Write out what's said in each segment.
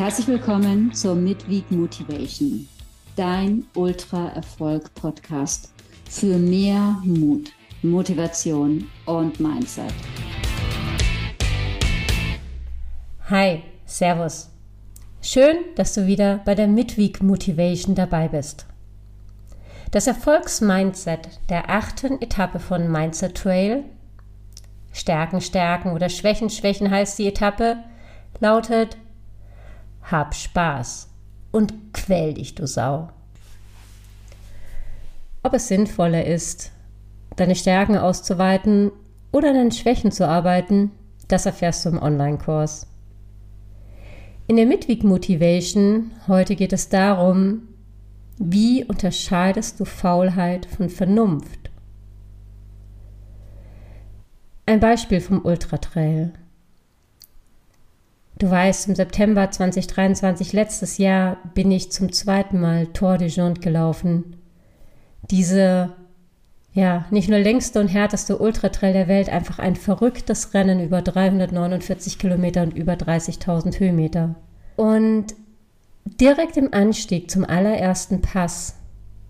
Herzlich willkommen zur Midweek Motivation, dein Ultra-Erfolg-Podcast für mehr Mut, Motivation und Mindset. Hi, Servus. Schön, dass du wieder bei der Midweek Motivation dabei bist. Das Erfolgsmindset der achten Etappe von Mindset Trail, Stärken, Stärken oder Schwächen, Schwächen heißt die Etappe, lautet hab Spaß und quäl dich, du Sau. Ob es sinnvoller ist, deine Stärken auszuweiten oder an deinen Schwächen zu arbeiten, das erfährst du im Online-Kurs. In der Midweek Motivation heute geht es darum, wie unterscheidest du Faulheit von Vernunft? Ein Beispiel vom Ultratrail. Du weißt, im September 2023, letztes Jahr, bin ich zum zweiten Mal Tour de Jonte gelaufen. Diese, ja, nicht nur längste und härteste Ultratrail der Welt, einfach ein verrücktes Rennen über 349 Kilometer und über 30.000 Höhenmeter. Und direkt im Anstieg zum allerersten Pass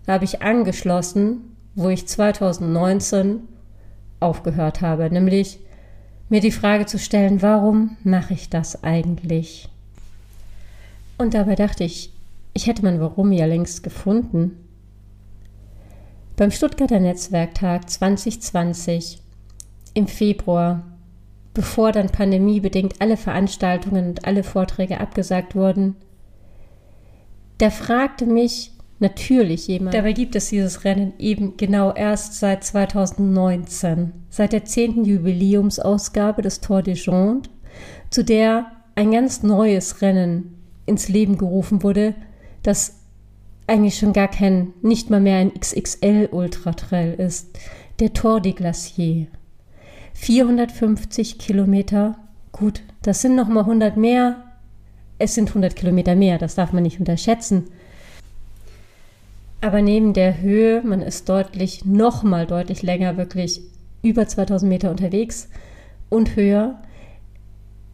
habe ich angeschlossen, wo ich 2019 aufgehört habe, nämlich mir die Frage zu stellen, warum mache ich das eigentlich? Und dabei dachte ich, ich hätte mein Warum ja längst gefunden. Beim Stuttgarter Netzwerktag 2020 im Februar, bevor dann pandemiebedingt alle Veranstaltungen und alle Vorträge abgesagt wurden, da fragte mich natürlich jemand. Dabei gibt es dieses Rennen eben genau erst seit 2019, seit der zehnten Jubiläumsausgabe des Tour de Jonte, zu der ein ganz neues Rennen ins Leben gerufen wurde, das eigentlich schon gar kein, nicht mal mehr ein XXL Ultratrail ist, der Tour de Glacier. 450 Kilometer, gut, das sind noch mal 100 mehr, es sind 100 Kilometer mehr, das darf man nicht unterschätzen. Aber neben der Höhe, man ist deutlich, nochmal deutlich länger, wirklich über 2000 Meter unterwegs und höher,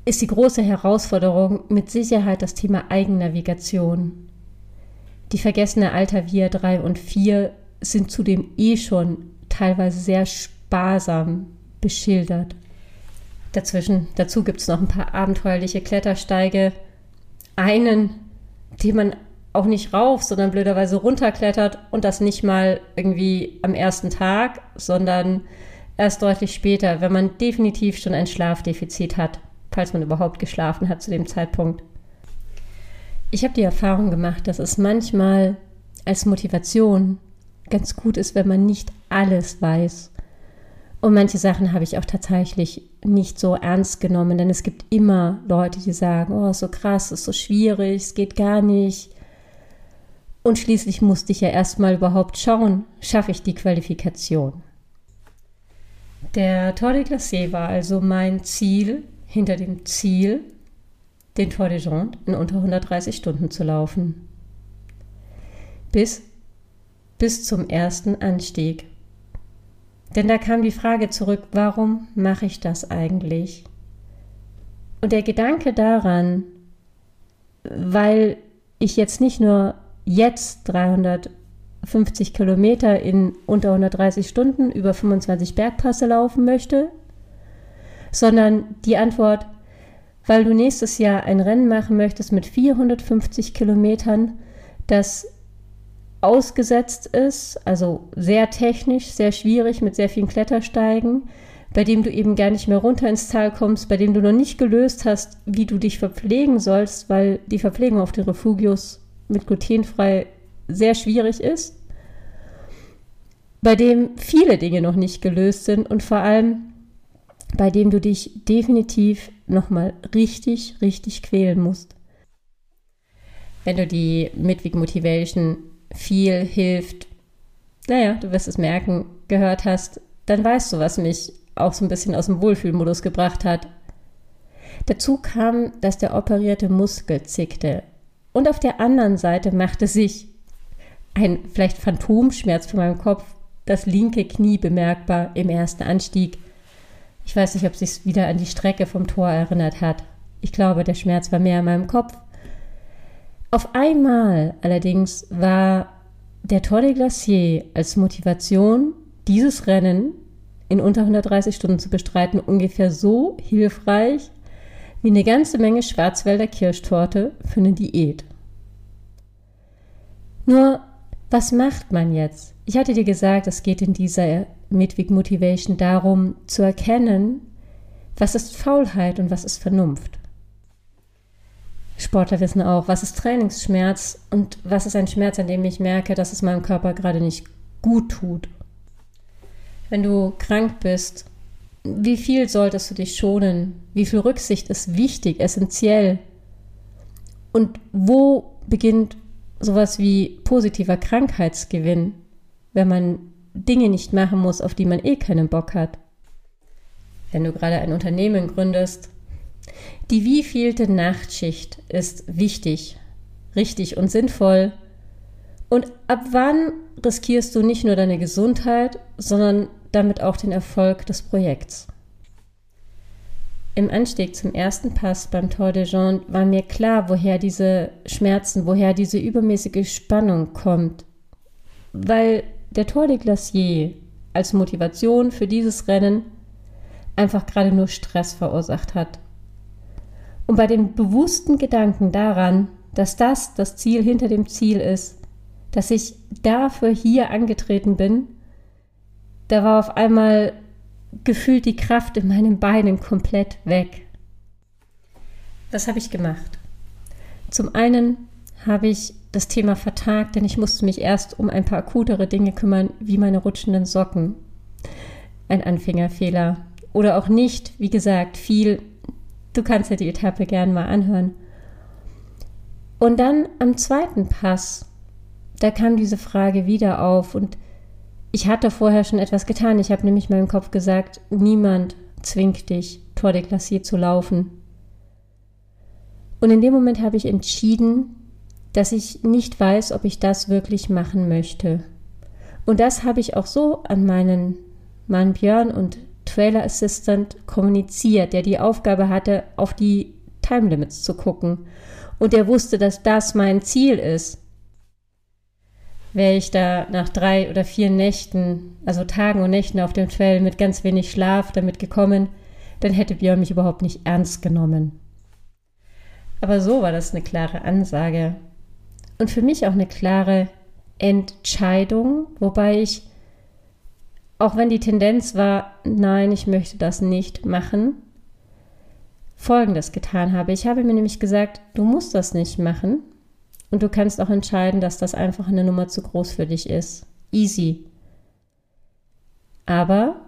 ist die große Herausforderung mit Sicherheit das Thema Eigennavigation. Die vergessene Alter Via 3 und 4 sind zudem eh schon teilweise sehr sparsam beschildert. Dazwischen, dazu gibt es noch ein paar abenteuerliche Klettersteige. Einen, den man auch nicht rauf, sondern blöderweise runterklettert und das nicht mal irgendwie am ersten Tag, sondern erst deutlich später, wenn man definitiv schon ein Schlafdefizit hat, falls man überhaupt geschlafen hat zu dem Zeitpunkt. Ich habe die Erfahrung gemacht, dass es manchmal als Motivation ganz gut ist, wenn man nicht alles weiß. Und manche Sachen habe ich auch tatsächlich nicht so ernst genommen, denn es gibt immer Leute, die sagen, oh, ist so krass, ist so schwierig, es geht gar nicht. Und schließlich musste ich ja erstmal überhaupt schauen, schaffe ich die Qualifikation. Der Tour de Glacé war also mein Ziel, hinter dem Ziel, den Tour de Jonte in unter 130 Stunden zu laufen. Bis, bis zum ersten Anstieg. Denn da kam die Frage zurück, warum mache ich das eigentlich? Und der Gedanke daran, weil ich jetzt nicht nur jetzt 350 Kilometer in unter 130 Stunden über 25 Bergpasse laufen möchte, sondern die Antwort, weil du nächstes Jahr ein Rennen machen möchtest mit 450 Kilometern, das ausgesetzt ist, also sehr technisch, sehr schwierig mit sehr vielen Klettersteigen, bei dem du eben gar nicht mehr runter ins Tal kommst, bei dem du noch nicht gelöst hast, wie du dich verpflegen sollst, weil die Verpflegung auf den Refugios mit glutenfrei sehr schwierig ist, bei dem viele Dinge noch nicht gelöst sind und vor allem bei dem du dich definitiv nochmal richtig, richtig quälen musst. Wenn du die Midweek Motivation viel hilft, naja, du wirst es merken, gehört hast, dann weißt du, was mich auch so ein bisschen aus dem Wohlfühlmodus gebracht hat. Dazu kam, dass der operierte Muskel zickte und auf der anderen Seite machte sich ein vielleicht Phantomschmerz von meinem Kopf das linke Knie bemerkbar im ersten Anstieg. Ich weiß nicht, ob sich wieder an die Strecke vom Tor erinnert hat. Ich glaube, der Schmerz war mehr in meinem Kopf. Auf einmal allerdings war der Tour de Glacier als Motivation, dieses Rennen in unter 130 Stunden zu bestreiten, ungefähr so hilfreich wie eine ganze Menge Schwarzwälder Kirschtorte für eine Diät. Nur, was macht man jetzt? Ich hatte dir gesagt, es geht in dieser Midweek Motivation darum, zu erkennen, was ist Faulheit und was ist Vernunft. Sportler wissen auch, was ist Trainingsschmerz und was ist ein Schmerz, an dem ich merke, dass es meinem Körper gerade nicht gut tut. Wenn du krank bist, wie viel solltest du dich schonen? Wie viel Rücksicht ist wichtig, essentiell? Und wo beginnt sowas wie positiver Krankheitsgewinn, wenn man Dinge nicht machen muss, auf die man eh keinen Bock hat? Wenn du gerade ein Unternehmen gründest, die wievielte Nachtschicht ist wichtig, richtig und sinnvoll? Und ab wann riskierst du nicht nur deine Gesundheit, sondern damit auch den Erfolg des Projekts? Im Anstieg zum ersten Pass beim Tour de Jean war mir klar, woher diese Schmerzen, woher diese übermäßige Spannung kommt. Weil der Tour de Glacier als Motivation für dieses Rennen einfach gerade nur Stress verursacht hat. Und bei dem bewussten Gedanken daran, dass das das Ziel hinter dem Ziel ist, dass ich dafür hier angetreten bin, da war auf einmal gefühlt die Kraft in meinen Beinen komplett weg. Was habe ich gemacht? Zum einen habe ich das Thema vertagt, denn ich musste mich erst um ein paar akutere Dinge kümmern, wie meine rutschenden Socken. Ein Anfängerfehler. Oder auch nicht, wie gesagt, viel Du kannst dir die Etappe gern mal anhören. Und dann am zweiten Pass, da kam diese Frage wieder auf und ich hatte vorher schon etwas getan. Ich habe nämlich meinem Kopf gesagt, niemand zwingt dich, Tour de Glacier zu laufen. Und in dem Moment habe ich entschieden, dass ich nicht weiß, ob ich das wirklich machen möchte. Und das habe ich auch so an meinen Mann Björn und Trailer Assistant kommuniziert, der die Aufgabe hatte, auf die Time Limits zu gucken. Und der wusste, dass das mein Ziel ist. Wäre ich da nach drei oder vier Nächten, also Tagen und Nächten auf dem Trail mit ganz wenig Schlaf damit gekommen, dann hätte Björn mich überhaupt nicht ernst genommen. Aber so war das eine klare Ansage. Und für mich auch eine klare Entscheidung, wobei ich auch wenn die Tendenz war, nein, ich möchte das nicht machen, Folgendes getan habe. Ich habe mir nämlich gesagt, du musst das nicht machen und du kannst auch entscheiden, dass das einfach eine Nummer zu groß für dich ist. Easy. Aber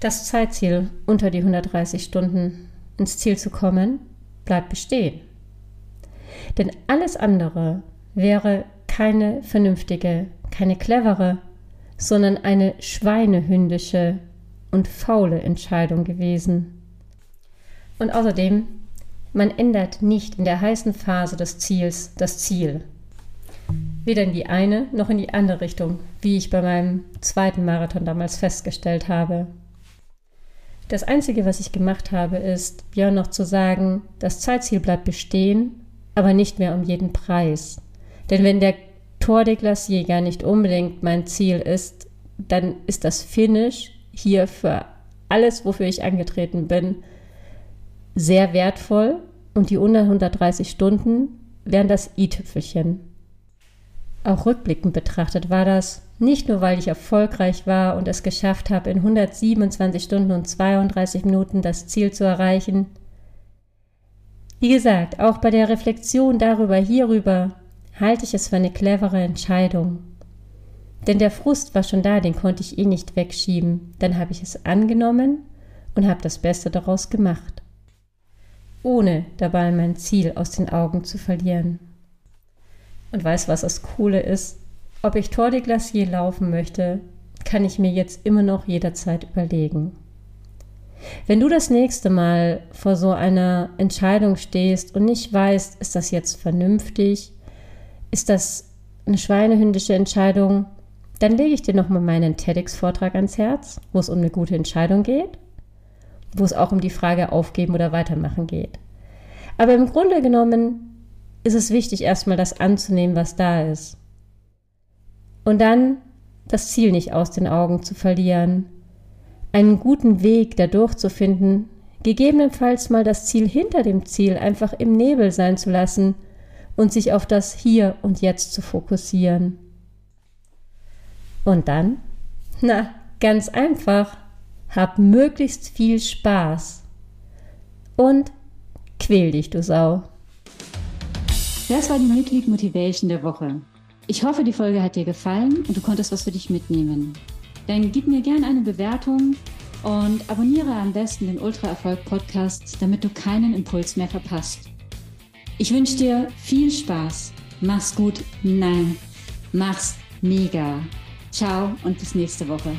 das Zeitziel, unter die 130 Stunden ins Ziel zu kommen, bleibt bestehen. Denn alles andere wäre keine vernünftige, keine clevere, sondern eine schweinehündische und faule Entscheidung gewesen. Und außerdem, man ändert nicht in der heißen Phase des Ziels das Ziel. Weder in die eine noch in die andere Richtung, wie ich bei meinem zweiten Marathon damals festgestellt habe. Das Einzige, was ich gemacht habe, ist, Björn noch zu sagen, das Zeitziel bleibt bestehen, aber nicht mehr um jeden Preis. Denn wenn der Tour de Glacier nicht unbedingt mein Ziel ist, dann ist das Finish hier für alles, wofür ich angetreten bin, sehr wertvoll und die unter 130 Stunden wären das i-Tüpfelchen. Auch rückblickend betrachtet war das nicht nur, weil ich erfolgreich war und es geschafft habe, in 127 Stunden und 32 Minuten das Ziel zu erreichen. Wie gesagt, auch bei der Reflexion darüber, hierüber, halte ich es für eine clevere Entscheidung. Denn der Frust war schon da, den konnte ich eh nicht wegschieben. Dann habe ich es angenommen und habe das Beste daraus gemacht. Ohne dabei mein Ziel aus den Augen zu verlieren. Und weißt was das Coole ist? Ob ich Tour de Glacier laufen möchte, kann ich mir jetzt immer noch jederzeit überlegen. Wenn du das nächste Mal vor so einer Entscheidung stehst und nicht weißt, ist das jetzt vernünftig, ist das eine schweinehündische Entscheidung, dann lege ich dir nochmal meinen TEDx-Vortrag ans Herz, wo es um eine gute Entscheidung geht, wo es auch um die Frage aufgeben oder weitermachen geht. Aber im Grunde genommen ist es wichtig, erstmal das anzunehmen, was da ist. Und dann das Ziel nicht aus den Augen zu verlieren, einen guten Weg dadurch zu finden, gegebenenfalls mal das Ziel hinter dem Ziel einfach im Nebel sein zu lassen und sich auf das Hier und Jetzt zu fokussieren. Und dann? Na, ganz einfach. Hab möglichst viel Spaß. Und quäl dich, du Sau. Das war die Midweek Motivation der Woche. Ich hoffe, die Folge hat dir gefallen und du konntest was für dich mitnehmen. Dann gib mir gerne eine Bewertung und abonniere am besten den Ultra Erfolg Podcast, damit du keinen Impuls mehr verpasst. Ich wünsche dir viel Spaß. Mach's gut. Nein, mach's mega. Ciao und bis nächste Woche.